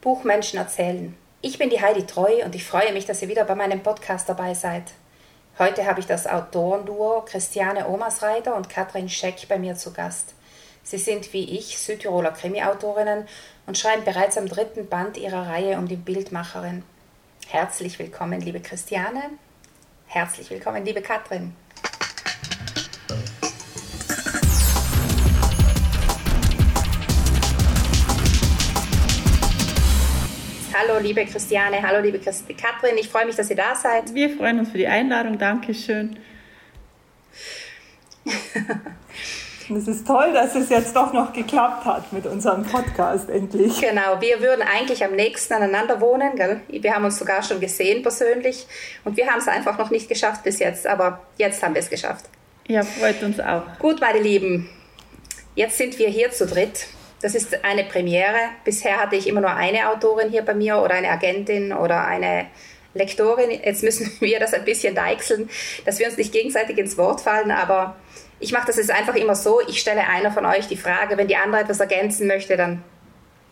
Buchmenschen erzählen. Ich bin die Heidi Treu und ich freue mich, dass ihr wieder bei meinem Podcast dabei seid. Heute habe ich das Autorenduo Christiane Omersreiter und Katrin Scheck bei mir zu Gast. Sie sind wie ich Südtiroler Krimi-Autorinnen und schreiben bereits am dritten Band ihrer Reihe um die Bildmacherin. Herzlich willkommen, liebe Christiane. Herzlich willkommen, liebe Katrin. Hallo, liebe Christiane, hallo, liebe Christi Katrin. Ich freue mich, dass ihr da seid. Wir freuen uns für die Einladung. Dankeschön. es ist toll, dass es jetzt doch noch geklappt hat mit unserem Podcast endlich. Genau, wir würden eigentlich am nächsten aneinander wohnen. Gell? Wir haben uns sogar schon gesehen persönlich und wir haben es einfach noch nicht geschafft bis jetzt, aber jetzt haben wir es geschafft. Ja, freut uns auch. Gut, meine Lieben, jetzt sind wir hier zu dritt das ist eine Premiere. Bisher hatte ich immer nur eine Autorin hier bei mir oder eine Agentin oder eine Lektorin. Jetzt müssen wir das ein bisschen deichseln, dass wir uns nicht gegenseitig ins Wort fallen, aber ich mache das jetzt einfach immer so. Ich stelle einer von euch die Frage, wenn die andere etwas ergänzen möchte, dann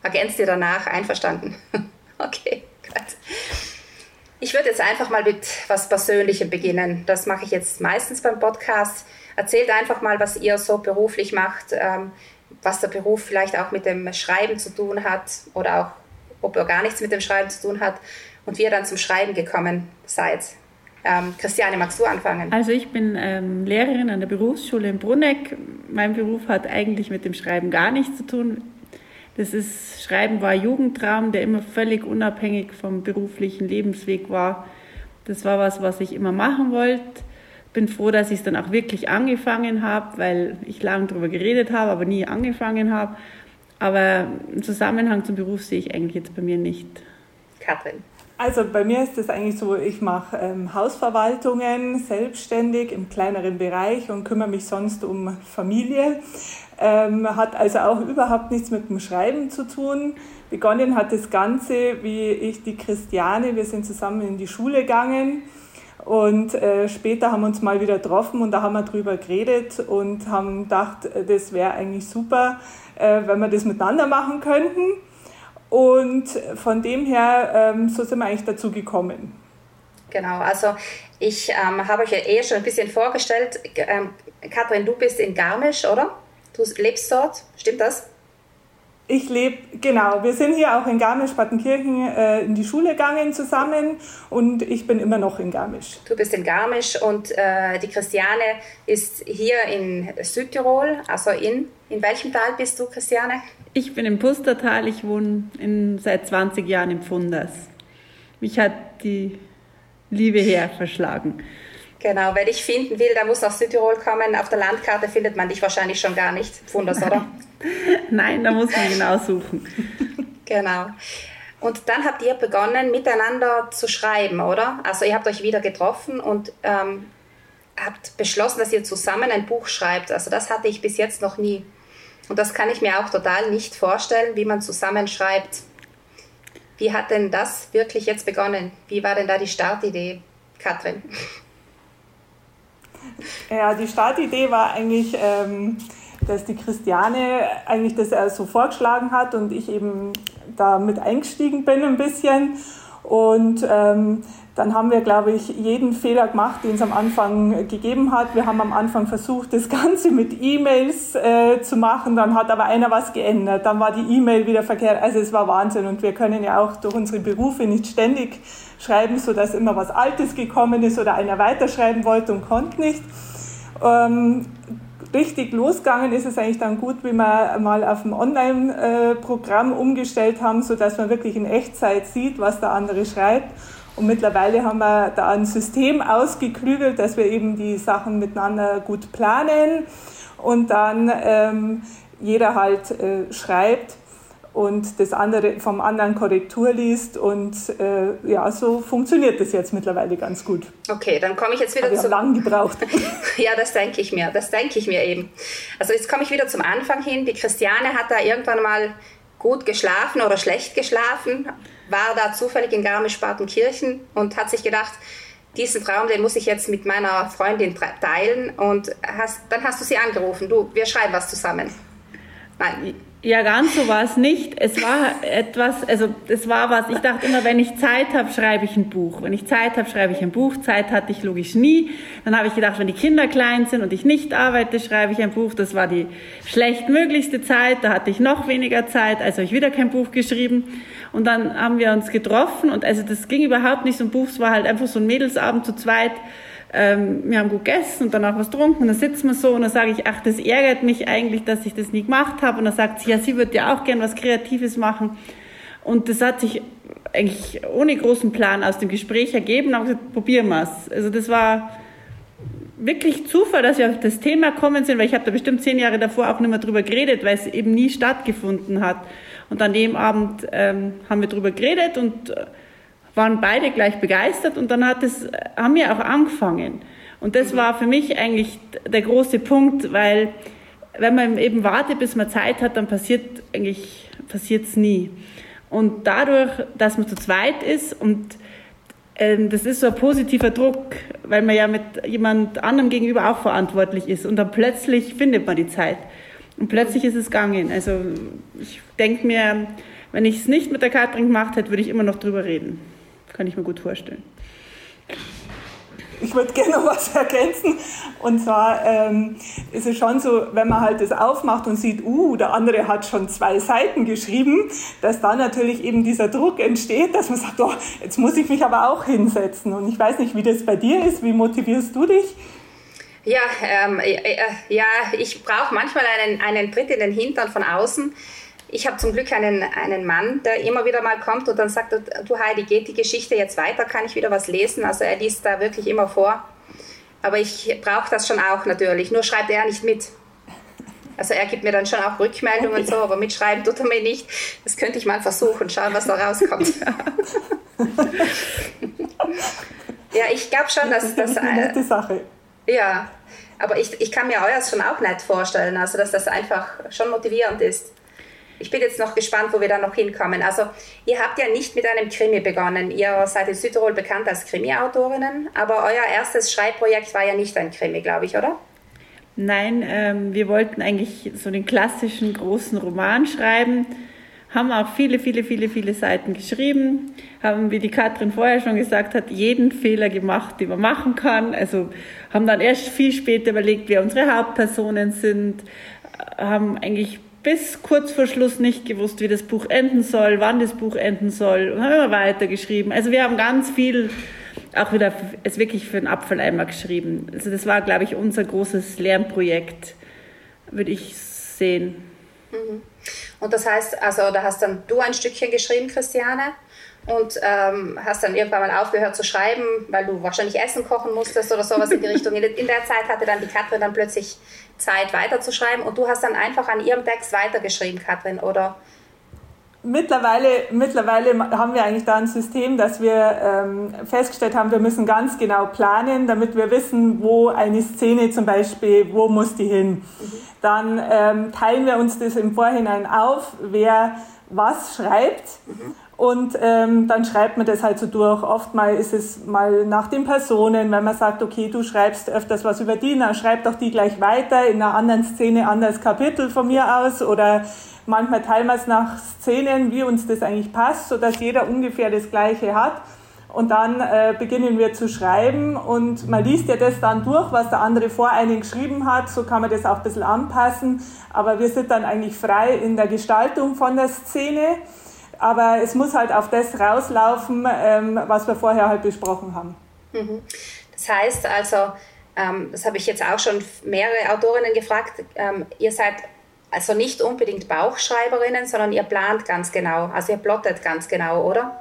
ergänzt ihr danach. Einverstanden? okay, gut. Ich würde jetzt einfach mal mit was Persönlichem beginnen. Das mache ich jetzt meistens beim Podcast. Erzählt einfach mal, was ihr so beruflich macht, ähm, was der Beruf vielleicht auch mit dem Schreiben zu tun hat oder auch, ob er gar nichts mit dem Schreiben zu tun hat und wie ihr dann zum Schreiben gekommen seid. Ähm, Christiane, magst du anfangen? Also ich bin ähm, Lehrerin an der Berufsschule in Bruneck. Mein Beruf hat eigentlich mit dem Schreiben gar nichts zu tun. Das ist, Schreiben war Jugendtraum, der immer völlig unabhängig vom beruflichen Lebensweg war. Das war was, was ich immer machen wollte bin froh, dass ich es dann auch wirklich angefangen habe, weil ich lange darüber geredet habe, aber nie angefangen habe. Aber einen Zusammenhang zum Beruf sehe ich eigentlich jetzt bei mir nicht. Katrin. Also bei mir ist es eigentlich so, ich mache ähm, Hausverwaltungen selbstständig im kleineren Bereich und kümmere mich sonst um Familie. Ähm, hat also auch überhaupt nichts mit dem Schreiben zu tun. Begonnen hat das Ganze, wie ich die Christiane, wir sind zusammen in die Schule gegangen und äh, später haben wir uns mal wieder getroffen und da haben wir drüber geredet und haben gedacht, äh, das wäre eigentlich super, äh, wenn wir das miteinander machen könnten. Und von dem her, ähm, so sind wir eigentlich dazu gekommen. Genau, also ich ähm, habe euch ja eh schon ein bisschen vorgestellt. Ähm, Katrin, du bist in Garmisch, oder? Du lebst dort, stimmt das? Ich lebe, genau, wir sind hier auch in Garmisch-Partenkirchen äh, in die Schule gegangen zusammen und ich bin immer noch in Garmisch. Du bist in Garmisch und äh, die Christiane ist hier in Südtirol, also in, in welchem Tal bist du, Christiane? Ich bin im Pustertal, ich wohne in, seit 20 Jahren im Pfunders. Mich hat die Liebe her verschlagen. Genau, wer dich finden will, der muss nach Südtirol kommen. Auf der Landkarte findet man dich wahrscheinlich schon gar nicht. Pfunders, oder? Nein, da muss man genau suchen. genau. Und dann habt ihr begonnen, miteinander zu schreiben, oder? Also ihr habt euch wieder getroffen und ähm, habt beschlossen, dass ihr zusammen ein Buch schreibt. Also das hatte ich bis jetzt noch nie. Und das kann ich mir auch total nicht vorstellen, wie man zusammen schreibt. Wie hat denn das wirklich jetzt begonnen? Wie war denn da die Startidee, Katrin? Ja, die Startidee war eigentlich, ähm, dass die Christiane eigentlich das so vorgeschlagen hat und ich eben da mit eingestiegen bin ein bisschen. Und ähm, dann haben wir, glaube ich, jeden Fehler gemacht, den es am Anfang gegeben hat. Wir haben am Anfang versucht, das Ganze mit E-Mails äh, zu machen. Dann hat aber einer was geändert. Dann war die E-Mail wieder verkehrt. Also es war Wahnsinn. Und wir können ja auch durch unsere Berufe nicht ständig schreiben, sodass immer was Altes gekommen ist oder einer weiterschreiben wollte und konnte nicht. Ähm, richtig losgegangen ist es eigentlich dann gut, wie wir mal auf ein Online-Programm umgestellt haben, sodass man wirklich in Echtzeit sieht, was der andere schreibt. Und mittlerweile haben wir da ein System ausgeklügelt, dass wir eben die Sachen miteinander gut planen und dann ähm, jeder halt äh, schreibt und das andere vom anderen Korrektur liest und äh, ja, so funktioniert das jetzt mittlerweile ganz gut. Okay, dann komme ich jetzt wieder zu... lang gebraucht. ja, das denke ich mir, das denke ich mir eben. Also jetzt komme ich wieder zum Anfang hin. Die Christiane hat da irgendwann mal gut geschlafen oder schlecht geschlafen, war da zufällig in Garmisch-Partenkirchen und hat sich gedacht, diesen Traum, den muss ich jetzt mit meiner Freundin teilen und hast, dann hast du sie angerufen, du, wir schreiben was zusammen. Nein. Ja, ganz so war es nicht. Es war etwas, also es war was, ich dachte immer, wenn ich Zeit habe, schreibe ich ein Buch. Wenn ich Zeit habe, schreibe ich ein Buch. Zeit hatte ich logisch nie. Dann habe ich gedacht, wenn die Kinder klein sind und ich nicht arbeite, schreibe ich ein Buch. Das war die schlechtmöglichste Zeit. Da hatte ich noch weniger Zeit, also habe ich wieder kein Buch geschrieben. Und dann haben wir uns getroffen und also das ging überhaupt nicht so ein Buch. Es war halt einfach so ein Mädelsabend zu zweit ähm, wir haben gut gegessen und danach was getrunken und dann sitzen wir so und dann sage ich, ach, das ärgert mich eigentlich, dass ich das nie gemacht habe und dann sagt sie, ja, sie würde ja auch gern was Kreatives machen und das hat sich eigentlich ohne großen Plan aus dem Gespräch ergeben haben gesagt, probieren wir es. Also das war wirklich Zufall, dass wir auf das Thema kommen sind, weil ich habe da bestimmt zehn Jahre davor auch nicht mehr drüber geredet, weil es eben nie stattgefunden hat. Und an dem Abend ähm, haben wir drüber geredet und äh, waren beide gleich begeistert und dann hat es, haben wir auch angefangen. Und das war für mich eigentlich der große Punkt, weil wenn man eben wartet, bis man Zeit hat, dann passiert eigentlich passiert's nie. Und dadurch, dass man zu zweit ist und ähm, das ist so ein positiver Druck, weil man ja mit jemand anderem gegenüber auch verantwortlich ist und dann plötzlich findet man die Zeit und plötzlich ist es gegangen. Also ich denke mir, wenn ich es nicht mit der Katrin gemacht hätte, würde ich immer noch drüber reden. Kann ich mir gut vorstellen. Ich würde gerne noch was ergänzen. Und zwar ähm, ist es schon so, wenn man halt das aufmacht und sieht, uh, der andere hat schon zwei Seiten geschrieben, dass dann natürlich eben dieser Druck entsteht, dass man sagt, oh, jetzt muss ich mich aber auch hinsetzen. Und ich weiß nicht, wie das bei dir ist. Wie motivierst du dich? Ja, ähm, äh, äh ja ich brauche manchmal einen, einen Tritt in den Hintern von außen ich habe zum Glück einen, einen Mann, der immer wieder mal kommt und dann sagt, du Heidi, geht die Geschichte jetzt weiter, kann ich wieder was lesen? Also er liest da wirklich immer vor. Aber ich brauche das schon auch natürlich, nur schreibt er nicht mit. Also er gibt mir dann schon auch Rückmeldungen so, aber mitschreiben tut er mir nicht. Das könnte ich mal versuchen, schauen, was da rauskommt. ja, ich glaube schon, dass das eine nette Sache. Ja, aber ich, ich kann mir euers schon auch nett vorstellen, also dass das einfach schon motivierend ist ich bin jetzt noch gespannt, wo wir da noch hinkommen. Also ihr habt ja nicht mit einem Krimi begonnen. Ihr seid in Südtirol bekannt als Krimi-Autorinnen, aber euer erstes Schreibprojekt war ja nicht ein Krimi, glaube ich, oder? Nein, ähm, wir wollten eigentlich so den klassischen großen Roman schreiben, haben auch viele, viele, viele, viele Seiten geschrieben, haben, wie die Katrin vorher schon gesagt hat, jeden Fehler gemacht, den man machen kann. Also haben dann erst viel später überlegt, wer unsere Hauptpersonen sind, haben eigentlich bis kurz vor Schluss nicht gewusst, wie das Buch enden soll, wann das Buch enden soll und haben immer weitergeschrieben. Also wir haben ganz viel auch wieder es wirklich für den Apfeleimer geschrieben. Also das war, glaube ich, unser großes Lernprojekt, würde ich sehen. Mhm. Und das heißt, also da hast dann du ein Stückchen geschrieben, Christiane, und ähm, hast dann irgendwann mal aufgehört zu schreiben, weil du wahrscheinlich Essen kochen musstest oder sowas in die Richtung. In der Zeit hatte dann die Katrin dann plötzlich Zeit weiterzuschreiben und du hast dann einfach an ihrem Text weitergeschrieben, Katrin, oder? Mittlerweile, mittlerweile haben wir eigentlich da ein System, dass wir ähm, festgestellt haben, wir müssen ganz genau planen, damit wir wissen, wo eine Szene zum Beispiel, wo muss die hin. Mhm. Dann ähm, teilen wir uns das im Vorhinein auf, wer was schreibt. Mhm. Und ähm, dann schreibt man das halt so durch. Oftmal ist es mal nach den Personen, wenn man sagt, okay, du schreibst öfters was über die, dann schreib doch die gleich weiter in einer anderen Szene, anderes Kapitel von mir aus. Oder manchmal teilen wir es nach Szenen, wie uns das eigentlich passt, sodass jeder ungefähr das Gleiche hat. Und dann äh, beginnen wir zu schreiben und man liest ja das dann durch, was der andere vor einem geschrieben hat. So kann man das auch ein bisschen anpassen. Aber wir sind dann eigentlich frei in der Gestaltung von der Szene aber es muss halt auf das rauslaufen, ähm, was wir vorher halt besprochen haben. Mhm. Das heißt also, ähm, das habe ich jetzt auch schon mehrere Autorinnen gefragt, ähm, ihr seid also nicht unbedingt Bauchschreiberinnen, sondern ihr plant ganz genau, also ihr plottet ganz genau, oder?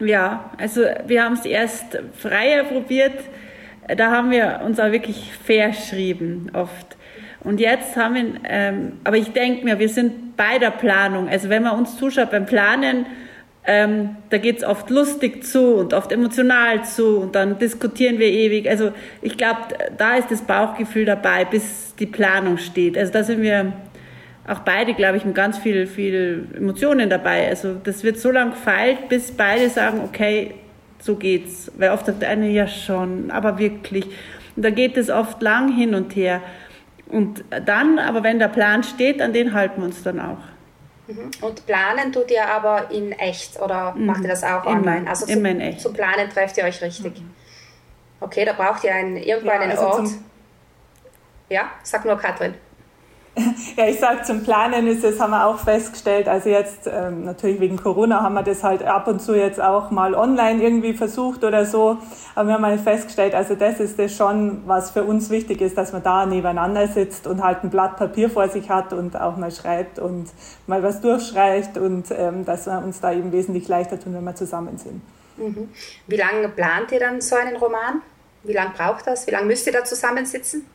Ja, also wir haben es erst freier probiert, da haben wir uns auch wirklich verschrieben oft. Und jetzt haben wir, ähm, aber ich denke mir, wir sind bei der Planung. Also wenn man uns zuschaut beim Planen, ähm, da geht es oft lustig zu und oft emotional zu und dann diskutieren wir ewig. Also ich glaube, da ist das Bauchgefühl dabei, bis die Planung steht. Also da sind wir auch beide, glaube ich, mit ganz viel, viel Emotionen dabei. Also das wird so lange gefeilt, bis beide sagen, okay, so geht's. Weil oft sagt der eine ja schon, aber wirklich. Und da geht es oft lang hin und her. Und dann, aber wenn der Plan steht, an den halten wir uns dann auch. Mhm. Und planen tut ihr aber in echt oder mhm. macht ihr das auch immer, online? Also zum, in echt. zum Planen trefft ihr euch richtig. Mhm. Okay, da braucht ihr einen, irgendwo ja, einen also Ort. Ja, sag nur Katrin. Ja, ich sage, zum Planen ist es, haben wir auch festgestellt, also jetzt ähm, natürlich wegen Corona haben wir das halt ab und zu jetzt auch mal online irgendwie versucht oder so, aber wir haben halt festgestellt, also das ist das schon, was für uns wichtig ist, dass man da nebeneinander sitzt und halt ein Blatt Papier vor sich hat und auch mal schreibt und mal was durchschreibt und ähm, dass wir uns da eben wesentlich leichter tun, wenn wir zusammen sind. Mhm. Wie lange plant ihr dann so einen Roman? Wie lange braucht das? Wie lange müsst ihr da zusammensitzen?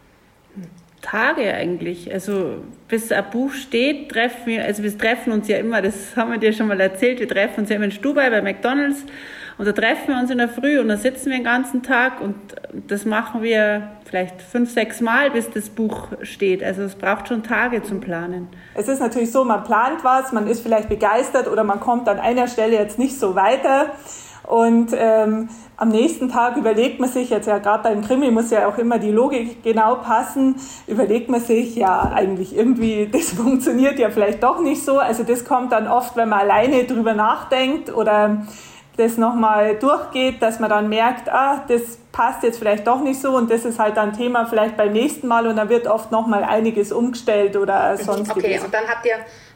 Tage eigentlich. Also bis ein Buch steht, treffen wir, also wir treffen uns ja immer, das haben wir dir schon mal erzählt, wir treffen uns ja immer in Stubai bei McDonalds und da treffen wir uns in der Früh und da sitzen wir den ganzen Tag und das machen wir vielleicht fünf, sechs Mal, bis das Buch steht. Also es braucht schon Tage zum Planen. Es ist natürlich so, man plant was, man ist vielleicht begeistert oder man kommt an einer Stelle jetzt nicht so weiter. Und ähm, am nächsten Tag überlegt man sich, jetzt ja gerade beim Krimi muss ja auch immer die Logik genau passen, überlegt man sich, ja eigentlich irgendwie, das funktioniert ja vielleicht doch nicht so. Also das kommt dann oft, wenn man alleine drüber nachdenkt oder das nochmal durchgeht, dass man dann merkt, ah, das passt jetzt vielleicht doch nicht so und das ist halt dann Thema vielleicht beim nächsten Mal und dann wird oft nochmal einiges umgestellt oder sonst. Okay, und dann habt ihr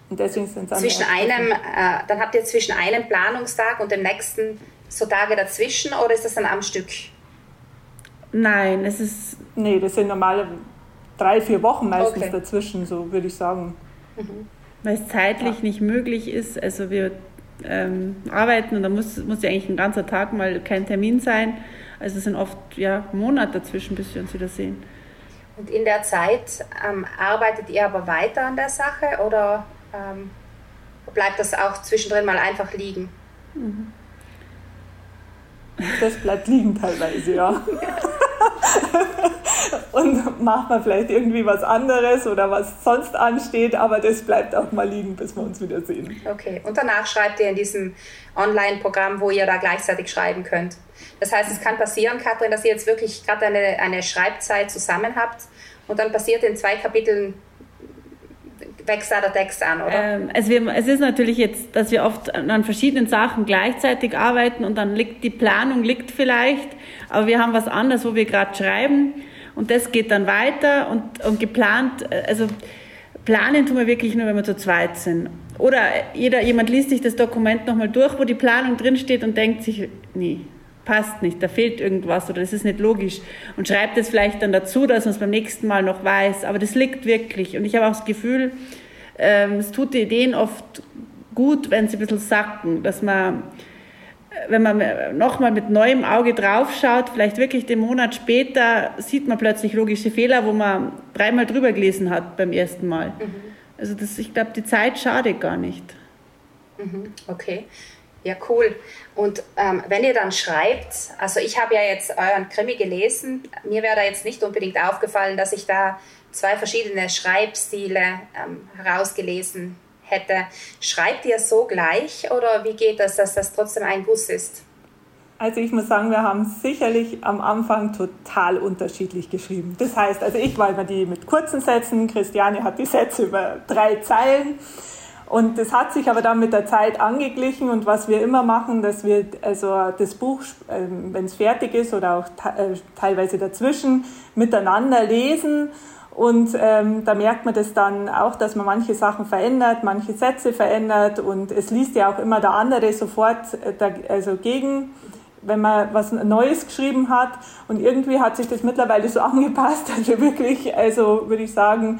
und deswegen sind zwischen einem, äh, dann habt ihr zwischen einem Planungstag und dem nächsten so Tage dazwischen oder ist das dann am Stück? Nein, es ist. Nee, das sind normale drei, vier Wochen meistens okay. dazwischen, so würde ich sagen. Mhm. Weil es zeitlich ja. nicht möglich ist. Also wir ähm, arbeiten und da muss, muss ja eigentlich ein ganzer Tag mal kein Termin sein. Also es sind oft ja, Monate dazwischen, bis wir uns wieder sehen. Und in der Zeit ähm, arbeitet ihr aber weiter an der Sache oder ähm, bleibt das auch zwischendrin mal einfach liegen? Mhm. Das bleibt liegen teilweise, ja. und macht man vielleicht irgendwie was anderes oder was sonst ansteht, aber das bleibt auch mal liegen, bis wir uns wieder sehen. Okay, und danach schreibt ihr in diesem Online-Programm, wo ihr da gleichzeitig schreiben könnt. Das heißt, es kann passieren, Katrin, dass ihr jetzt wirklich gerade eine, eine Schreibzeit zusammen habt und dann passiert in zwei Kapiteln wächst da der Text an, oder? Ähm, also wir, es ist natürlich jetzt, dass wir oft an verschiedenen Sachen gleichzeitig arbeiten und dann liegt die Planung liegt vielleicht, aber wir haben was anderes, wo wir gerade schreiben und das geht dann weiter und, und geplant, äh, also planen tun wir wirklich nur, wenn wir zu zweit sind. Oder jeder, jemand liest sich das Dokument nochmal durch, wo die Planung drinsteht und denkt sich, nee, passt nicht, da fehlt irgendwas oder das ist nicht logisch und schreibt es vielleicht dann dazu, dass man es beim nächsten Mal noch weiß. Aber das liegt wirklich. Und ich habe auch das Gefühl, ähm, es tut die Ideen oft gut, wenn sie ein bisschen sacken, dass man, wenn man nochmal mit neuem Auge draufschaut, vielleicht wirklich den Monat später, sieht man plötzlich logische Fehler, wo man dreimal drüber gelesen hat beim ersten Mal. Mhm. Also das, ich glaube, die Zeit schadet gar nicht. Mhm. Okay. Ja, cool. Und ähm, wenn ihr dann schreibt, also ich habe ja jetzt euren Krimi gelesen, mir wäre da jetzt nicht unbedingt aufgefallen, dass ich da zwei verschiedene Schreibstile ähm, herausgelesen hätte. Schreibt ihr so gleich oder wie geht das, dass das trotzdem ein Guss ist? Also ich muss sagen, wir haben sicherlich am Anfang total unterschiedlich geschrieben. Das heißt, also ich war immer die mit kurzen Sätzen, Christiane hat die Sätze über drei Zeilen. Und das hat sich aber dann mit der Zeit angeglichen und was wir immer machen, dass wir also das Buch, ähm, wenn es fertig ist oder auch äh, teilweise dazwischen, miteinander lesen. Und ähm, da merkt man das dann auch, dass man manche Sachen verändert, manche Sätze verändert und es liest ja auch immer der andere sofort äh, also gegen, wenn man was Neues geschrieben hat. Und irgendwie hat sich das mittlerweile so angepasst, dass wir wirklich, also würde ich sagen,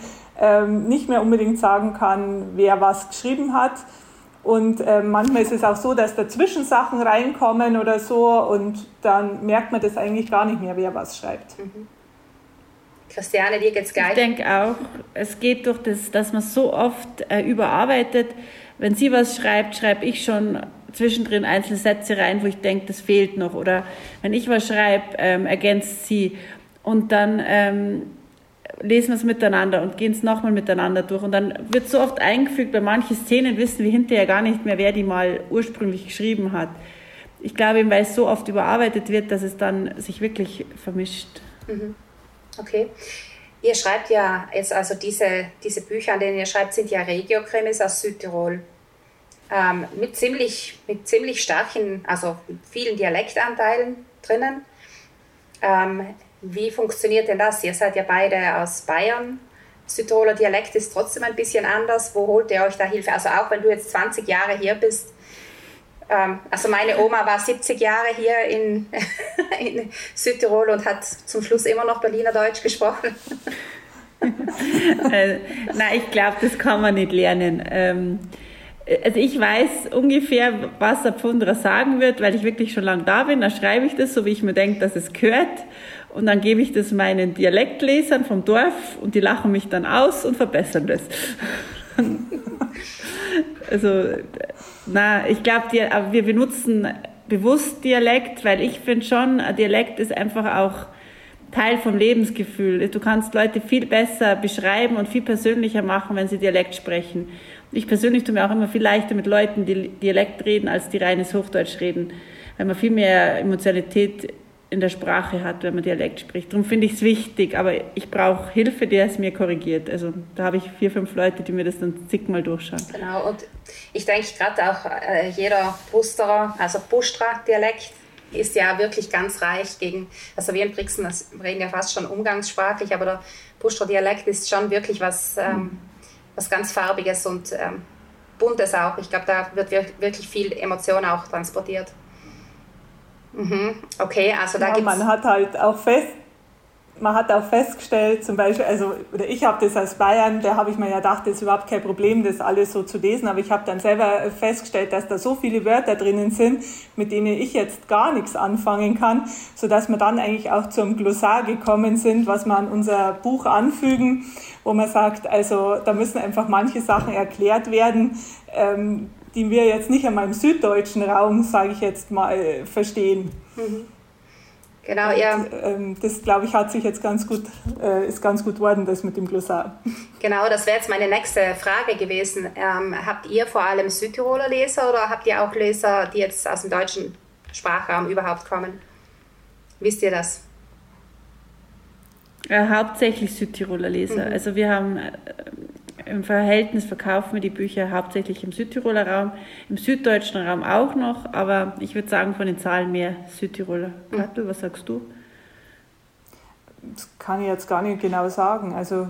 nicht mehr unbedingt sagen kann, wer was geschrieben hat. Und äh, manchmal ist es auch so, dass dazwischen Sachen reinkommen oder so und dann merkt man das eigentlich gar nicht mehr, wer was schreibt. Mhm. Christiane, dir geht's gleich. Ich denke auch, es geht durch das, dass man so oft äh, überarbeitet. Wenn sie was schreibt, schreibe ich schon zwischendrin einzelne Sätze rein, wo ich denke, das fehlt noch. Oder wenn ich was schreibe, ähm, ergänzt sie. Und dann ähm, lesen wir es miteinander und gehen es nochmal miteinander durch. Und dann wird so oft eingefügt, bei manchen Szenen wissen wir hinterher gar nicht mehr, wer die mal ursprünglich geschrieben hat. Ich glaube eben, weil es so oft überarbeitet wird, dass es dann sich wirklich vermischt. Mhm. Okay. Ihr schreibt ja jetzt also diese, diese Bücher, an denen ihr schreibt, sind ja Regiokrimis aus Südtirol. Ähm, mit, ziemlich, mit ziemlich starken, also vielen Dialektanteilen drinnen. Ähm, wie funktioniert denn das? Ihr seid ja beide aus Bayern. Südtiroler Dialekt ist trotzdem ein bisschen anders. Wo holt ihr euch da Hilfe? Also auch wenn du jetzt 20 Jahre hier bist. Ähm, also meine Oma war 70 Jahre hier in, in Südtirol und hat zum Schluss immer noch Berliner Deutsch gesprochen. äh, nein, ich glaube, das kann man nicht lernen. Ähm, also ich weiß ungefähr, was der Pfunderer sagen wird, weil ich wirklich schon lange da bin. Da schreibe ich das, so wie ich mir denke, dass es gehört. Und dann gebe ich das meinen Dialektlesern vom Dorf und die lachen mich dann aus und verbessern das. also, na, ich glaube, wir benutzen bewusst Dialekt, weil ich finde schon, ein Dialekt ist einfach auch Teil vom Lebensgefühl. Du kannst Leute viel besser beschreiben und viel persönlicher machen, wenn sie Dialekt sprechen. Ich persönlich tue mir auch immer viel leichter mit Leuten, die Dialekt reden, als die reines Hochdeutsch reden, weil man viel mehr Emotionalität in der Sprache hat, wenn man Dialekt spricht. Darum finde ich es wichtig, aber ich brauche Hilfe, der es mir korrigiert. Also da habe ich vier, fünf Leute, die mir das dann zigmal durchschauen. Genau, und ich denke gerade auch äh, jeder Busterer, also Bustra-Dialekt, ist ja wirklich ganz reich gegen, also wir in Brixen reden ja fast schon umgangssprachlich, aber der Bustra-Dialekt ist schon wirklich was, ähm, was ganz Farbiges und ähm, Buntes auch. Ich glaube, da wird wirklich viel Emotion auch transportiert. Mhm. Okay, also da ja, gibt's man hat halt auch fest, man hat auch festgestellt, zum Beispiel, also, oder ich habe das als Bayern, da habe ich mir ja gedacht, das ist überhaupt kein Problem, das alles so zu lesen, aber ich habe dann selber festgestellt, dass da so viele Wörter drinnen sind, mit denen ich jetzt gar nichts anfangen kann, sodass wir dann eigentlich auch zum Glossar gekommen sind, was wir an unser Buch anfügen, wo man sagt, also da müssen einfach manche Sachen erklärt werden, ähm, die wir jetzt nicht einmal im süddeutschen Raum, sage ich jetzt mal, verstehen. Mhm. Genau, Und, ja. Ähm, das, glaube ich, hat sich jetzt ganz gut, äh, ist ganz gut worden, das mit dem Glossar. Genau, das wäre jetzt meine nächste Frage gewesen. Ähm, habt ihr vor allem Südtiroler Leser oder habt ihr auch Leser, die jetzt aus dem deutschen Sprachraum überhaupt kommen? Wisst ihr das? Ja, äh, hauptsächlich Südtiroler Leser. Mhm. Also wir haben äh, im Verhältnis verkaufen wir die Bücher hauptsächlich im Südtiroler Raum, im süddeutschen Raum auch noch, aber ich würde sagen von den Zahlen mehr Südtiroler. Kattel, mhm. was sagst du? Das kann ich jetzt gar nicht genau sagen. Also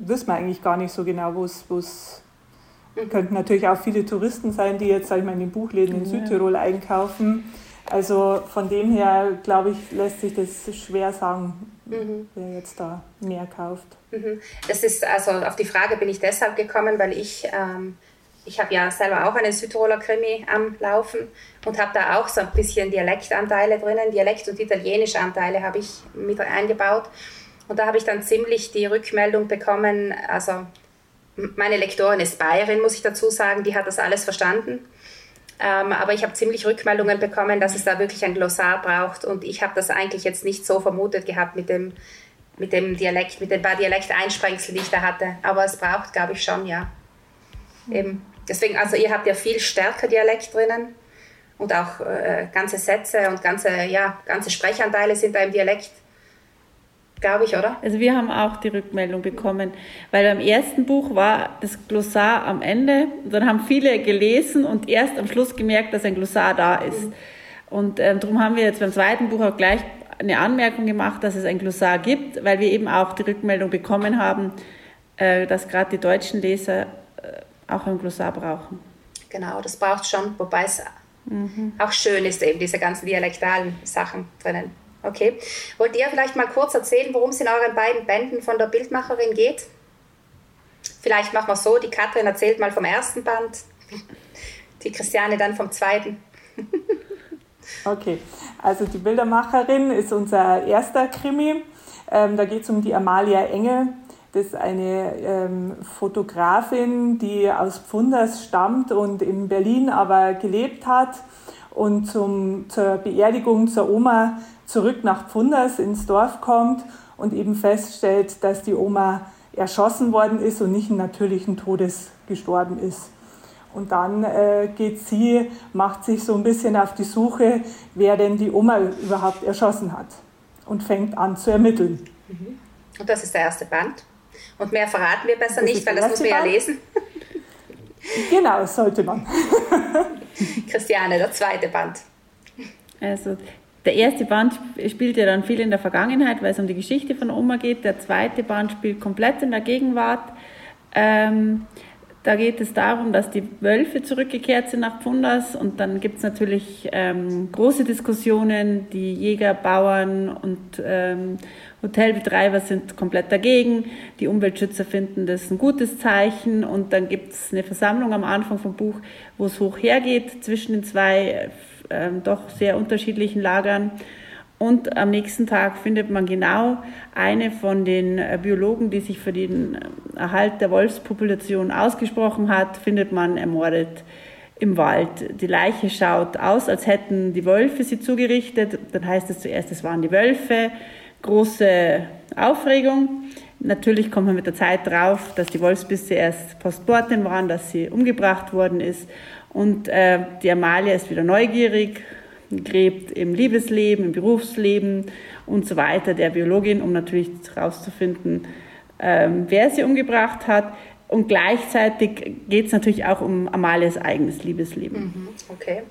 wissen wir eigentlich gar nicht so genau, wo es mhm. könnten natürlich auch viele Touristen sein, die jetzt, sag ich mal, in den Buchläden in Südtirol einkaufen. Also von dem her, glaube ich, lässt sich das schwer sagen, mhm. wer jetzt da mehr kauft. Mhm. Das ist also auf die Frage bin ich deshalb gekommen, weil ich ähm, ich habe ja selber auch einen Südtiroler Krimi am Laufen und habe da auch so ein bisschen Dialektanteile drinnen. Dialekt- und italienische Anteile habe ich mit eingebaut. Und da habe ich dann ziemlich die Rückmeldung bekommen, also meine Lektorin ist Bayerin, muss ich dazu sagen, die hat das alles verstanden. Ähm, aber ich habe ziemlich Rückmeldungen bekommen, dass es da wirklich ein Glossar braucht. Und ich habe das eigentlich jetzt nicht so vermutet gehabt mit dem, mit dem Dialekt, mit den paar Dialekteinsprengseln, die ich da hatte. Aber es braucht, glaube ich, schon, ja. Eben. Deswegen, also ihr habt ja viel stärker Dialekt drinnen und auch äh, ganze Sätze und ganze, ja, ganze Sprechanteile sind da im Dialekt glaube ich, oder? Also wir haben auch die Rückmeldung bekommen, weil beim ersten Buch war das Glossar am Ende. Dann haben viele gelesen und erst am Schluss gemerkt, dass ein Glossar da ist. Mhm. Und ähm, darum haben wir jetzt beim zweiten Buch auch gleich eine Anmerkung gemacht, dass es ein Glossar gibt, weil wir eben auch die Rückmeldung bekommen haben, äh, dass gerade die deutschen Leser äh, auch ein Glossar brauchen. Genau, das braucht schon, wobei es mhm. auch schön ist, eben diese ganzen dialektalen Sachen drinnen. Okay. Wollt ihr vielleicht mal kurz erzählen, worum es in euren beiden Bänden von der Bildmacherin geht? Vielleicht machen wir so, die Katrin erzählt mal vom ersten Band, die Christiane dann vom zweiten. okay, also die Bildermacherin ist unser erster Krimi. Ähm, da geht es um die Amalia Engel. Das ist eine ähm, Fotografin, die aus Pfunders stammt und in Berlin aber gelebt hat und zum, zur Beerdigung zur Oma zurück nach Pfunders ins Dorf kommt und eben feststellt, dass die Oma erschossen worden ist und nicht einen natürlichen Todes gestorben ist. Und dann äh, geht sie, macht sich so ein bisschen auf die Suche, wer denn die Oma überhaupt erschossen hat und fängt an zu ermitteln. Mhm. Und das ist der erste Band. Und mehr verraten wir besser das nicht, weil das muss man ja lesen. Genau, sollte man. Christiane, der zweite Band. Also der erste Band spielt ja dann viel in der Vergangenheit, weil es um die Geschichte von Oma geht. Der zweite Band spielt komplett in der Gegenwart. Ähm, da geht es darum, dass die Wölfe zurückgekehrt sind nach Pfundas und dann gibt es natürlich ähm, große Diskussionen. Die Jäger, Bauern und ähm, Hotelbetreiber sind komplett dagegen. Die Umweltschützer finden das ein gutes Zeichen und dann gibt es eine Versammlung am Anfang vom Buch, wo es hoch hergeht zwischen den zwei äh, doch sehr unterschiedlichen Lagern. Und am nächsten Tag findet man genau eine von den äh, Biologen, die sich für den äh, Erhalt der Wolfspopulation ausgesprochen hat, findet man ermordet im Wald. Die Leiche schaut aus, als hätten die Wölfe sie zugerichtet. Dann heißt es zuerst, es waren die Wölfe. Große Aufregung. Natürlich kommt man mit der Zeit drauf, dass die Wolfsbisse erst postmortem waren, dass sie umgebracht worden ist. Und äh, die Amalia ist wieder neugierig, gräbt im Liebesleben, im Berufsleben und so weiter der Biologin, um natürlich herauszufinden, ähm, wer sie umgebracht hat. Und gleichzeitig geht es natürlich auch um Amalias eigenes Liebesleben. Mhm, okay.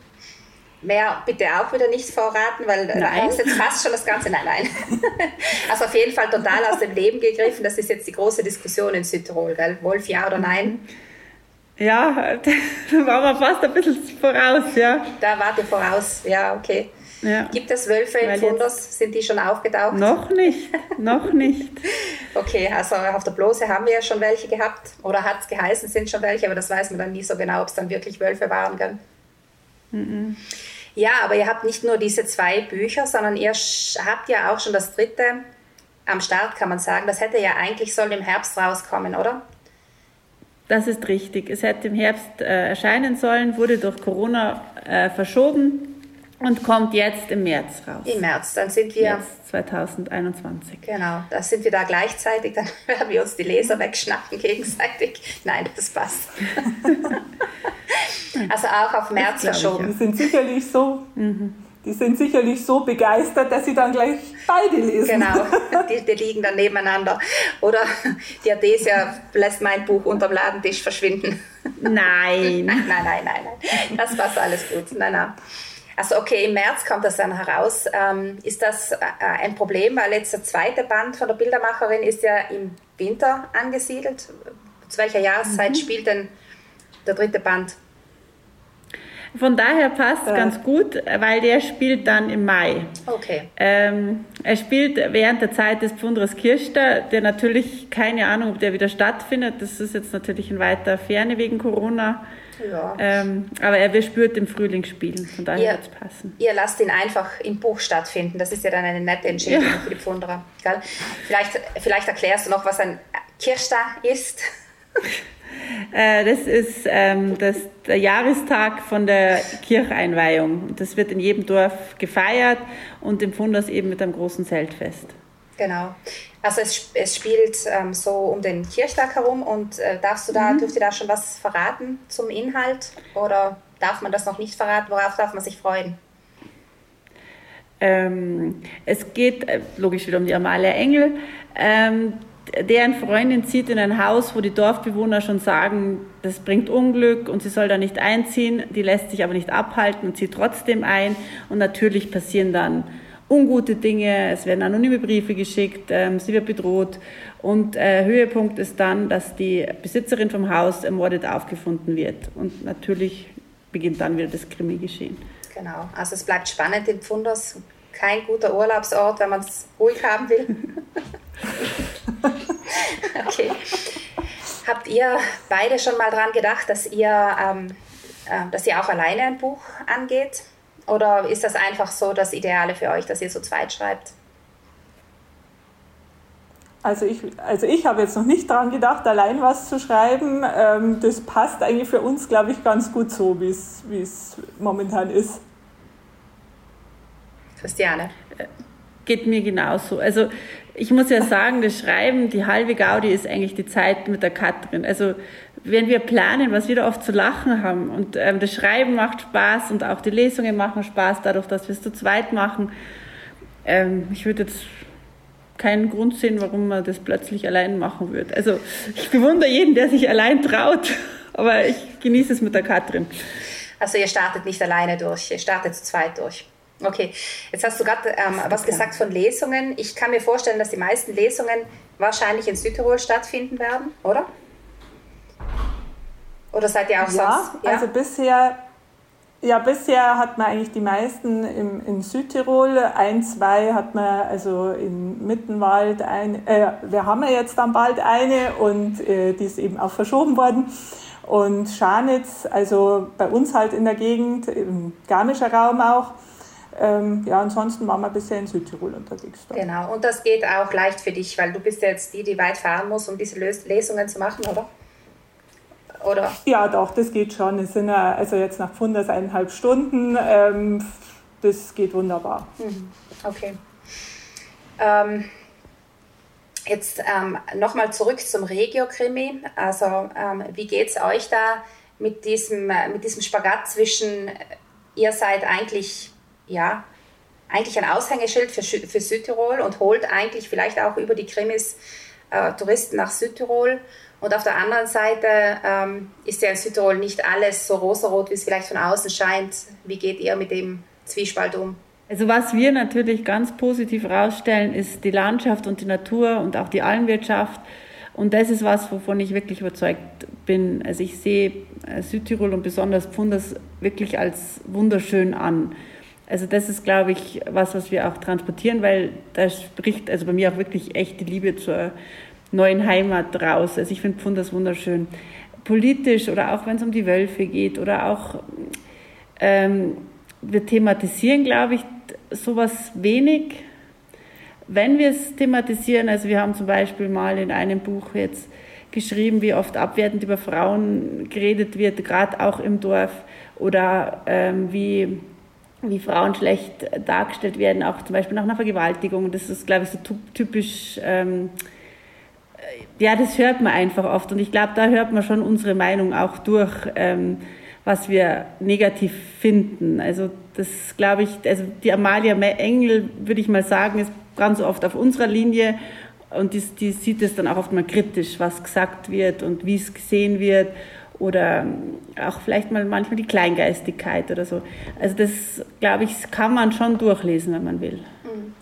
Mehr bitte auch wieder nicht verraten, weil nein. da ist jetzt fast schon das Ganze. Nein, nein. Also auf jeden Fall total aus dem Leben gegriffen. Das ist jetzt die große Diskussion in Südtirol, gell? Wolf ja oder nein? Ja, da war man fast ein bisschen voraus, ja. Da wart ihr voraus, ja, okay. Ja. Gibt es Wölfe in Fundus? Sind die schon aufgetaucht? Noch nicht, noch nicht. okay, also auf der Blose haben wir ja schon welche gehabt. Oder hat es geheißen, sind schon welche, aber das weiß man dann nie so genau, ob es dann wirklich Wölfe waren. Gell? Mhm. Ja, aber ihr habt nicht nur diese zwei Bücher, sondern ihr habt ja auch schon das dritte am Start, kann man sagen. Das hätte ja eigentlich soll im Herbst rauskommen, oder? Das ist richtig. Es hätte im Herbst äh, erscheinen sollen, wurde durch Corona äh, verschoben und kommt jetzt im März raus. Im März, dann sind wir. März 2021. Genau, da sind wir da gleichzeitig, dann werden wir uns die Leser wegschnappen gegenseitig. Nein, das passt. also auch auf März verschoben. Die sind sicherlich so. Mhm die sind sicherlich so begeistert, dass sie dann gleich beide lesen. Genau, die, die liegen dann nebeneinander. Oder die Adesia lässt mein Buch unterm Ladentisch verschwinden. Nein. nein, nein, nein, nein, nein. Das passt alles gut. Nein, nein. Also okay, im März kommt das dann heraus. Ähm, ist das äh, ein Problem, weil jetzt der zweite Band von der Bildermacherin ist ja im Winter angesiedelt. Zu welcher Jahreszeit mhm. spielt denn der dritte Band? Von daher passt ja. ganz gut, weil der spielt dann im Mai. Okay. Ähm, er spielt während der Zeit des Pfunders Kirchter, der natürlich keine Ahnung, ob der wieder stattfindet. Das ist jetzt natürlich in weiter Ferne wegen Corona. Ja. Ähm, aber er wird spürt im Frühling spielen, von daher wird es passen. Ihr lasst ihn einfach im Buch stattfinden. Das ist ja dann eine nette Entscheidung ja. für die Pfunderer. Vielleicht, vielleicht erklärst du noch, was ein Kirsta ist. Äh, das ist ähm, das, der Jahrestag von der Kircheinweihung. Das wird in jedem Dorf gefeiert und im Funders eben mit einem großen Zeltfest. Genau. Also es, es spielt ähm, so um den Kirchtag herum und äh, darfst du da, mhm. dürft ihr da schon was verraten zum Inhalt oder darf man das noch nicht verraten? Worauf darf man sich freuen? Ähm, es geht äh, logisch wieder um die Amalia Engel. Ähm, deren Freundin zieht in ein Haus, wo die Dorfbewohner schon sagen, das bringt Unglück und sie soll da nicht einziehen. Die lässt sich aber nicht abhalten und zieht trotzdem ein. Und natürlich passieren dann ungute Dinge, es werden anonyme Briefe geschickt, ähm, sie wird bedroht. Und äh, Höhepunkt ist dann, dass die Besitzerin vom Haus ermordet aufgefunden wird. Und natürlich beginnt dann wieder das Krimi-Geschehen. Genau, also es bleibt spannend in Pfunders. Kein guter Urlaubsort, wenn man es ruhig haben will. okay. Habt ihr beide schon mal daran gedacht, dass ihr, ähm, äh, dass ihr auch alleine ein Buch angeht? Oder ist das einfach so das Ideale für euch, dass ihr so zweit schreibt? Also ich, also ich habe jetzt noch nicht daran gedacht, allein was zu schreiben. Ähm, das passt eigentlich für uns, glaube ich, ganz gut so, wie es momentan ist. Christiane. Geht mir genauso. Also ich muss ja sagen, das Schreiben, die halbe Gaudi ist eigentlich die Zeit mit der Katrin. Also wenn wir planen, was wir da oft zu lachen haben und ähm, das Schreiben macht Spaß und auch die Lesungen machen Spaß dadurch, dass wir es zu zweit machen. Ähm, ich würde jetzt keinen Grund sehen, warum man das plötzlich allein machen würde. Also ich bewundere jeden, der sich allein traut, aber ich genieße es mit der Katrin. Also ihr startet nicht alleine durch, ihr startet zu zweit durch. Okay, jetzt hast du gerade ähm, was gesagt von Lesungen. Ich kann mir vorstellen, dass die meisten Lesungen wahrscheinlich in Südtirol stattfinden werden, oder? Oder seid ihr auch ja, sonst? Ja, also bisher, ja, bisher hat man eigentlich die meisten im, in Südtirol. Ein, zwei hat man also in Mittenwald. Ein, äh, wir haben ja jetzt dann bald eine und äh, die ist eben auch verschoben worden. Und Scharnitz, also bei uns halt in der Gegend, im Garmischer Raum auch. Ähm, ja, ansonsten waren wir bisher in Südtirol unterwegs. Da. Genau, und das geht auch leicht für dich, weil du bist ja jetzt die, die weit fahren muss, um diese Lesungen zu machen, oder? oder? Ja, doch, das geht schon. Es sind ja, also jetzt nach Pfunders eineinhalb Stunden. Ähm, das geht wunderbar. Mhm. Okay. Ähm, jetzt ähm, nochmal zurück zum Regio-Krimi. Also, ähm, wie geht es euch da mit diesem, äh, mit diesem Spagat zwischen, äh, ihr seid eigentlich, ja, eigentlich ein Aushängeschild für, für Südtirol und holt eigentlich vielleicht auch über die Krimis äh, Touristen nach Südtirol und auf der anderen Seite ähm, ist ja in Südtirol nicht alles so rosarot, wie es vielleicht von außen scheint. Wie geht ihr mit dem Zwiespalt um? Also was wir natürlich ganz positiv herausstellen, ist die Landschaft und die Natur und auch die Almwirtschaft. Und das ist was, wovon ich wirklich überzeugt bin. Also ich sehe äh, Südtirol und besonders Pfunders wirklich als wunderschön an. Also das ist, glaube ich, was, was wir auch transportieren, weil da spricht also bei mir auch wirklich echt die Liebe zur neuen Heimat raus. Also ich finde Pfunders wunderschön. Politisch oder auch wenn es um die Wölfe geht oder auch ähm, wir thematisieren, glaube ich, sowas wenig. Wenn wir es thematisieren, also wir haben zum Beispiel mal in einem Buch jetzt geschrieben, wie oft abwertend über Frauen geredet wird, gerade auch im Dorf, oder ähm, wie, wie Frauen schlecht dargestellt werden, auch zum Beispiel nach einer Vergewaltigung. Das ist, glaube ich, so typisch ähm, ja, das hört man einfach oft und ich glaube, da hört man schon unsere Meinung auch durch, ähm, was wir negativ finden. Also das glaube ich, also die Amalia Engel, würde ich mal sagen, ist ganz oft auf unserer Linie und die, die sieht es dann auch oft mal kritisch, was gesagt wird und wie es gesehen wird oder auch vielleicht mal manchmal die Kleingeistigkeit oder so. Also das, glaube ich, kann man schon durchlesen, wenn man will. Mhm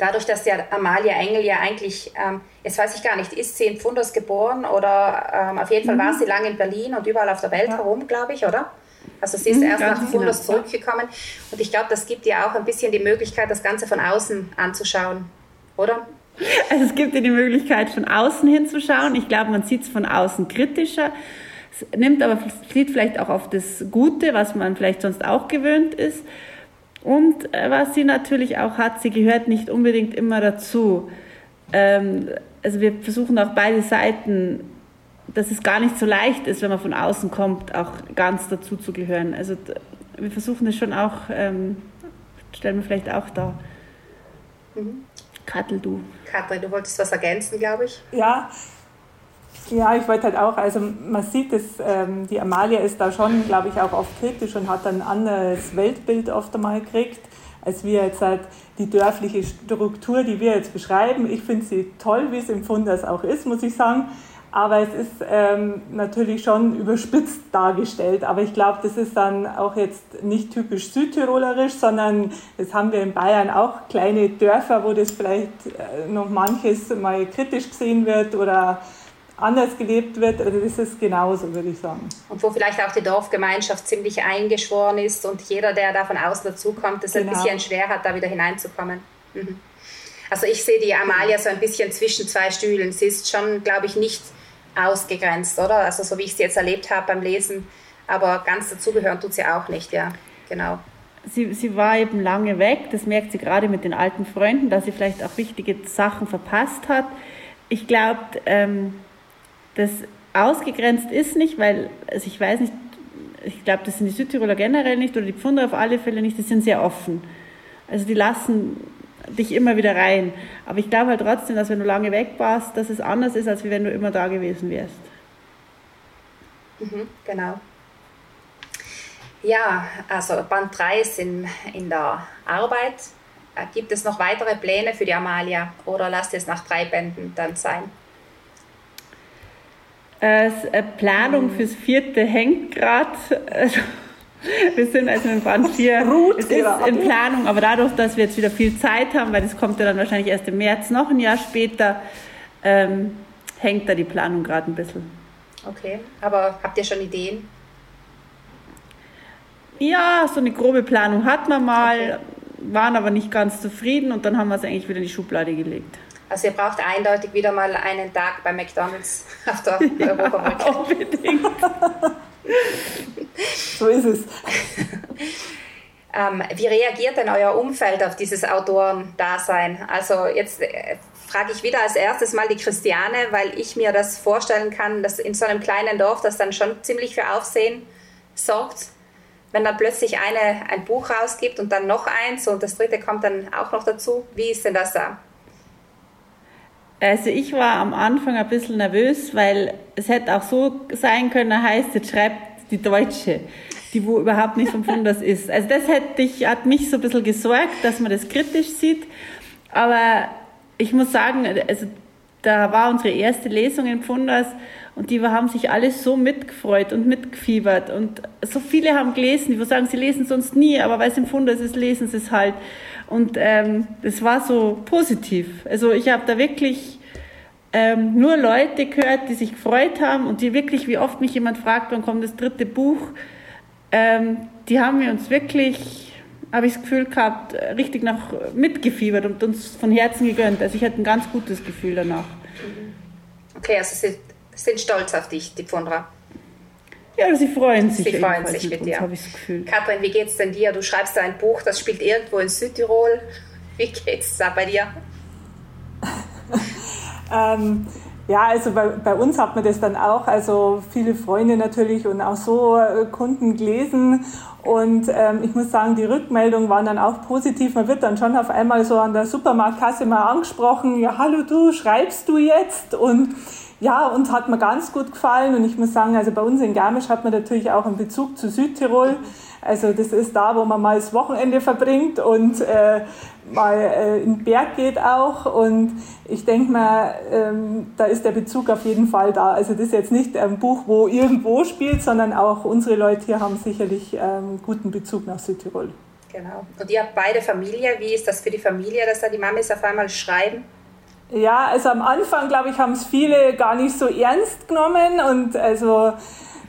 dadurch, dass der Amalia Engel ja eigentlich, ähm, jetzt weiß ich gar nicht, ist sie in Pfundos geboren oder ähm, auf jeden Fall mhm. war sie lange in Berlin und überall auf der Welt ja. herum, glaube ich, oder? Also sie ist mhm, erst nach Pfundos genau. zurückgekommen und ich glaube, das gibt ihr auch ein bisschen die Möglichkeit, das Ganze von außen anzuschauen, oder? Also es gibt ihr die Möglichkeit, von außen hinzuschauen. Ich glaube, man sieht es von außen kritischer, es nimmt aber sieht vielleicht auch auf das Gute, was man vielleicht sonst auch gewöhnt ist. Und äh, was sie natürlich auch hat, sie gehört nicht unbedingt immer dazu. Ähm, also wir versuchen auch beide Seiten, dass es gar nicht so leicht ist, wenn man von außen kommt, auch ganz dazu zu gehören. Also wir versuchen es schon auch, ähm, stellen wir vielleicht auch da. Mhm. Kattel, du. Katrin, du wolltest was ergänzen, glaube ich. Ja, ja, ich wollte halt auch, also man sieht, dass ähm, die Amalia ist da schon, glaube ich, auch oft kritisch und hat ein anderes Weltbild oft einmal gekriegt, als wir jetzt halt die dörfliche Struktur, die wir jetzt beschreiben. Ich finde sie toll, wie es im Funders auch ist, muss ich sagen. Aber es ist ähm, natürlich schon überspitzt dargestellt. Aber ich glaube, das ist dann auch jetzt nicht typisch südtirolerisch, sondern das haben wir in Bayern auch kleine Dörfer, wo das vielleicht äh, noch manches mal kritisch gesehen wird oder anders gelebt wird, das ist genauso, würde ich sagen. Und wo vielleicht auch die Dorfgemeinschaft ziemlich eingeschworen ist und jeder, der da von außen dazukommt, es genau. ein bisschen schwer hat, da wieder hineinzukommen. Mhm. Also ich sehe die Amalia so ein bisschen zwischen zwei Stühlen. Sie ist schon, glaube ich, nicht ausgegrenzt, oder? Also so wie ich sie jetzt erlebt habe beim Lesen, aber ganz dazugehören tut sie auch nicht, ja, genau. Sie, sie war eben lange weg, das merkt sie gerade mit den alten Freunden, dass sie vielleicht auch wichtige Sachen verpasst hat. Ich glaube, ähm, das ausgegrenzt ist nicht, weil, also ich weiß nicht, ich glaube, das sind die Südtiroler generell nicht oder die Pfunder auf alle Fälle nicht, die sind sehr offen. Also die lassen dich immer wieder rein. Aber ich glaube halt trotzdem, dass wenn du lange weg warst, dass es anders ist, als wenn du immer da gewesen wärst. Mhm, genau. Ja, also Band 3 ist in, in der Arbeit. Äh, gibt es noch weitere Pläne für die Amalia oder lasst es nach drei Bänden dann sein? Äh, Planung hm. fürs vierte hängt gerade. Also, wir sind also im Band 4. es ist in Planung, aber dadurch, dass wir jetzt wieder viel Zeit haben, weil das kommt ja dann wahrscheinlich erst im März, noch ein Jahr später, ähm, hängt da die Planung gerade ein bisschen. Okay, aber habt ihr schon Ideen? Ja, so eine grobe Planung hat man mal, okay. waren aber nicht ganz zufrieden und dann haben wir es eigentlich wieder in die Schublade gelegt. Also ihr braucht eindeutig wieder mal einen Tag bei McDonalds auf der Europabrücke. Ja, unbedingt. so ist es. ähm, wie reagiert denn euer Umfeld auf dieses Autorendasein? Also jetzt äh, frage ich wieder als erstes mal die Christiane, weil ich mir das vorstellen kann, dass in so einem kleinen Dorf das dann schon ziemlich für Aufsehen sorgt, wenn dann plötzlich eine ein Buch rausgibt und dann noch eins und das dritte kommt dann auch noch dazu. Wie ist denn das da? Also ich war am Anfang ein bisschen nervös, weil es hätte auch so sein können, heißt, jetzt schreibt die Deutsche, die wo überhaupt nicht vom Funders ist. Also das hätte ich, hat mich so ein bisschen gesorgt, dass man das kritisch sieht. Aber ich muss sagen, also da war unsere erste Lesung in Pfunders und die haben sich alle so mitgefreut und mitgefiebert und so viele haben gelesen, die sagen, sie lesen sonst nie, aber weil es im Pfunders ist, lesen sie es halt. Und ähm, war so positiv. Also ich habe da wirklich ähm, nur Leute gehört, die sich gefreut haben und die wirklich, wie oft mich jemand fragt, wann kommt das dritte Buch, ähm, die haben wir uns wirklich habe ich das Gefühl gehabt, richtig noch mitgefiebert und uns von Herzen gegönnt. Also ich hatte ein ganz gutes Gefühl danach. Okay, also sie sind stolz auf dich, die Pfundra. Ja, sie freuen sich. Sie freuen sich mit, mit dir. Habe ich das Gefühl. Katrin, wie geht es denn dir? Du schreibst ein Buch, das spielt irgendwo in Südtirol. Wie geht es da bei dir? ähm, ja, also bei, bei, uns hat man das dann auch, also viele Freunde natürlich und auch so äh, Kunden gelesen. Und ähm, ich muss sagen, die Rückmeldungen waren dann auch positiv. Man wird dann schon auf einmal so an der Supermarktkasse mal angesprochen, ja, hallo du, schreibst du jetzt? Und ja, uns hat mir ganz gut gefallen. Und ich muss sagen, also bei uns in Garmisch hat man natürlich auch einen Bezug zu Südtirol. Also das ist da, wo man mal das Wochenende verbringt und äh, mal äh, in den Berg geht auch. Und ich denke mal, ähm, da ist der Bezug auf jeden Fall da. Also das ist jetzt nicht ein Buch, wo irgendwo spielt, sondern auch unsere Leute hier haben sicherlich ähm, guten Bezug nach Südtirol. Genau. Und ihr habt beide Familie. Wie ist das für die Familie, dass da die Mamis auf einmal schreiben? Ja, also am Anfang, glaube ich, haben es viele gar nicht so ernst genommen und also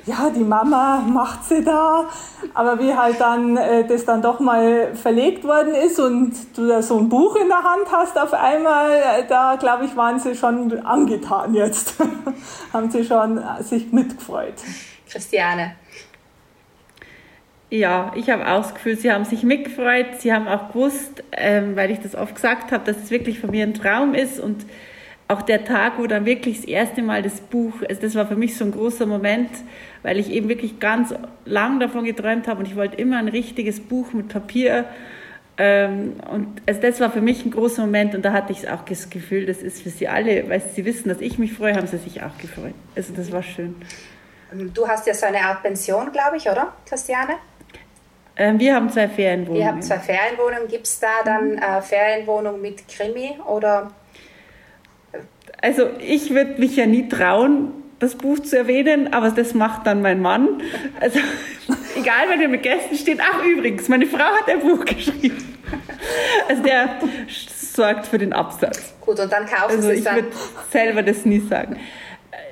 ja, die Mama macht sie da. Aber wie halt dann äh, das dann doch mal verlegt worden ist und du da so ein Buch in der Hand hast auf einmal, äh, da glaube ich, waren sie schon angetan jetzt. Haben sie schon äh, sich mitgefreut. Christiane. Ja, ich habe auch das Gefühl, sie haben sich mitgefreut. Sie haben auch gewusst, ähm, weil ich das oft gesagt habe, dass es wirklich von mir ein Traum ist und auch der Tag, wo dann wirklich das erste Mal das Buch, also das war für mich so ein großer Moment, weil ich eben wirklich ganz lang davon geträumt habe und ich wollte immer ein richtiges Buch mit Papier. Ähm, und also das war für mich ein großer Moment und da hatte ich auch das Gefühl, das ist für sie alle, weil sie wissen, dass ich mich freue, haben sie sich auch gefreut. Also das war schön. Du hast ja so eine Art Pension, glaube ich, oder, Christiane? Ähm, wir haben zwei Ferienwohnungen. Wir haben zwei Ferienwohnungen. Gibt es da dann äh, Ferienwohnungen mit Krimi oder also ich würde mich ja nie trauen, das Buch zu erwähnen, aber das macht dann mein Mann. Also egal, wenn er mit Gästen steht. Ach übrigens, meine Frau hat ein Buch geschrieben. Also der sorgt für den Absatz. Gut, und dann kaufen also Sie es dann. Ich würde selber das nie sagen.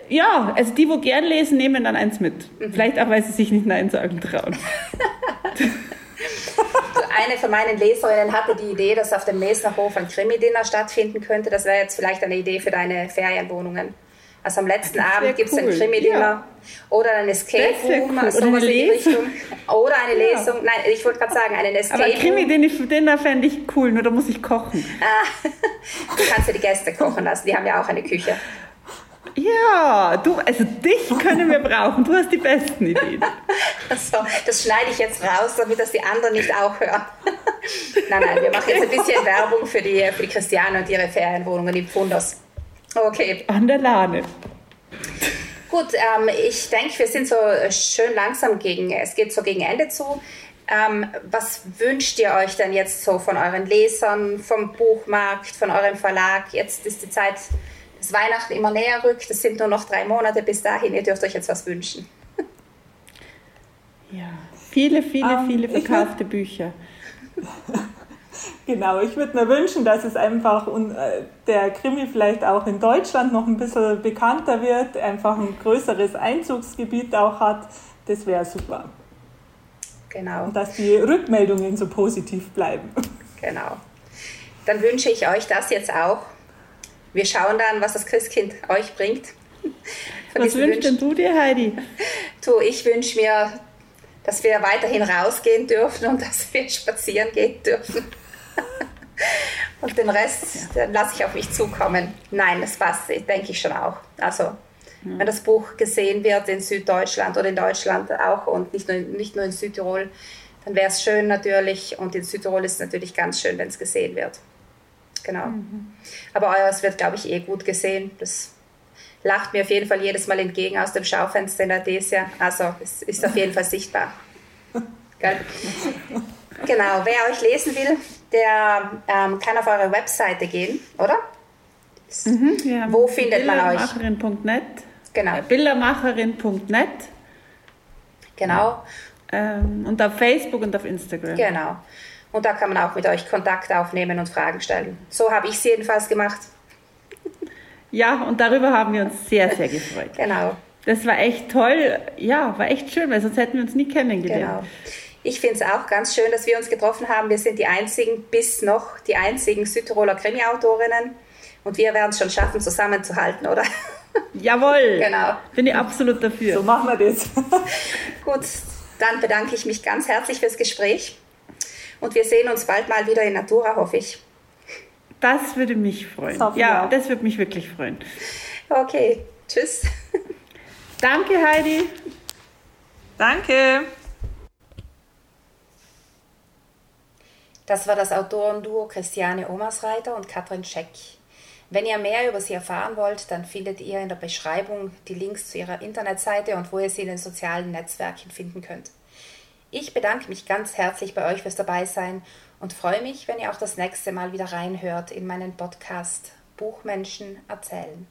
Ja, also die, wo gern lesen, nehmen dann eins mit. Mhm. Vielleicht auch, weil sie sich nicht Nein sagen trauen. eine von meinen Leserinnen hatte die Idee, dass auf dem Mesnerhof ein Krimi-Dinner stattfinden könnte. Das wäre jetzt vielleicht eine Idee für deine Ferienwohnungen. Also am letzten Abend gibt es cool. ein Krimi-Dinner ja. oder ein Escape Room, cool. oder eine Lesung. Oder eine Lesung. Ja. Nein, ich wollte gerade sagen, einen Escape Aber Krimi-Dinner fände ich cool, nur da muss ich kochen. Ah, du kannst ja die Gäste kochen lassen, die haben ja auch eine Küche. Ja, du, also dich können wir brauchen. Du hast die besten Ideen. So, das schneide ich jetzt raus, damit das die anderen nicht auch hören. nein, nein, wir machen jetzt ein bisschen Werbung für die, für die Christiane und ihre Ferienwohnungen in Pfunders. Okay. An der Lahne. Gut, ähm, ich denke, wir sind so schön langsam gegen, es geht so gegen Ende zu. Ähm, was wünscht ihr euch denn jetzt so von euren Lesern, vom Buchmarkt, von eurem Verlag? Jetzt ist die Zeit, dass Weihnachten immer näher rückt. Es sind nur noch drei Monate bis dahin. Ihr dürft euch jetzt was wünschen. Ja, viele, viele, um, viele verkaufte Bücher. Genau, ich würde mir wünschen, dass es einfach äh, der Krimi vielleicht auch in Deutschland noch ein bisschen bekannter wird, einfach ein größeres Einzugsgebiet auch hat. Das wäre super. Genau. Und dass die Rückmeldungen so positiv bleiben. Genau. Dann wünsche ich euch das jetzt auch. Wir schauen dann, was das Christkind euch bringt. was wünschst denn du dir, Heidi? Du, ich wünsche mir, dass wir weiterhin rausgehen dürfen und dass wir spazieren gehen dürfen. Und den Rest den lasse ich auf mich zukommen. Nein, das passt, denke ich schon auch. Also, wenn das Buch gesehen wird in Süddeutschland oder in Deutschland auch und nicht nur, nicht nur in Südtirol, dann wäre es schön natürlich. Und in Südtirol ist es natürlich ganz schön, wenn es gesehen wird. Genau. Mhm. Aber eures wird, glaube ich, eh gut gesehen. Das lacht mir auf jeden Fall jedes Mal entgegen aus dem Schaufenster in der Desia. Also, es ist auf jeden Fall sichtbar. genau, wer euch lesen will, der ähm, kann auf eure Webseite gehen, oder? Mhm, ja. Wo findet man euch? Bildermacherin.net. Genau. Äh, Bildermacherin.net. Genau. Ähm, und auf Facebook und auf Instagram. Genau. Und da kann man auch mit euch Kontakt aufnehmen und Fragen stellen. So habe ich es jedenfalls gemacht. Ja, und darüber haben wir uns sehr, sehr gefreut. genau. Das war echt toll. Ja, war echt schön, weil sonst hätten wir uns nie kennengelernt. Genau. Ich finde es auch ganz schön, dass wir uns getroffen haben. Wir sind die einzigen, bis noch die einzigen Südtiroler Krimi-Autorinnen. Und wir werden es schon schaffen, zusammenzuhalten, oder? Jawohl. Genau. Bin ich absolut dafür. So machen wir das. Gut, dann bedanke ich mich ganz herzlich fürs Gespräch. Und wir sehen uns bald mal wieder in Natura, hoffe ich. Das würde mich freuen. Das ja, das würde mich wirklich freuen. Okay, tschüss. Danke, Heidi. Danke. Das war das Autorenduo Christiane Omersreiter und Katrin Scheck. Wenn ihr mehr über sie erfahren wollt, dann findet ihr in der Beschreibung die Links zu ihrer Internetseite und wo ihr sie in den sozialen Netzwerken finden könnt. Ich bedanke mich ganz herzlich bei euch fürs Dabeisein und freue mich, wenn ihr auch das nächste Mal wieder reinhört in meinen Podcast Buchmenschen erzählen.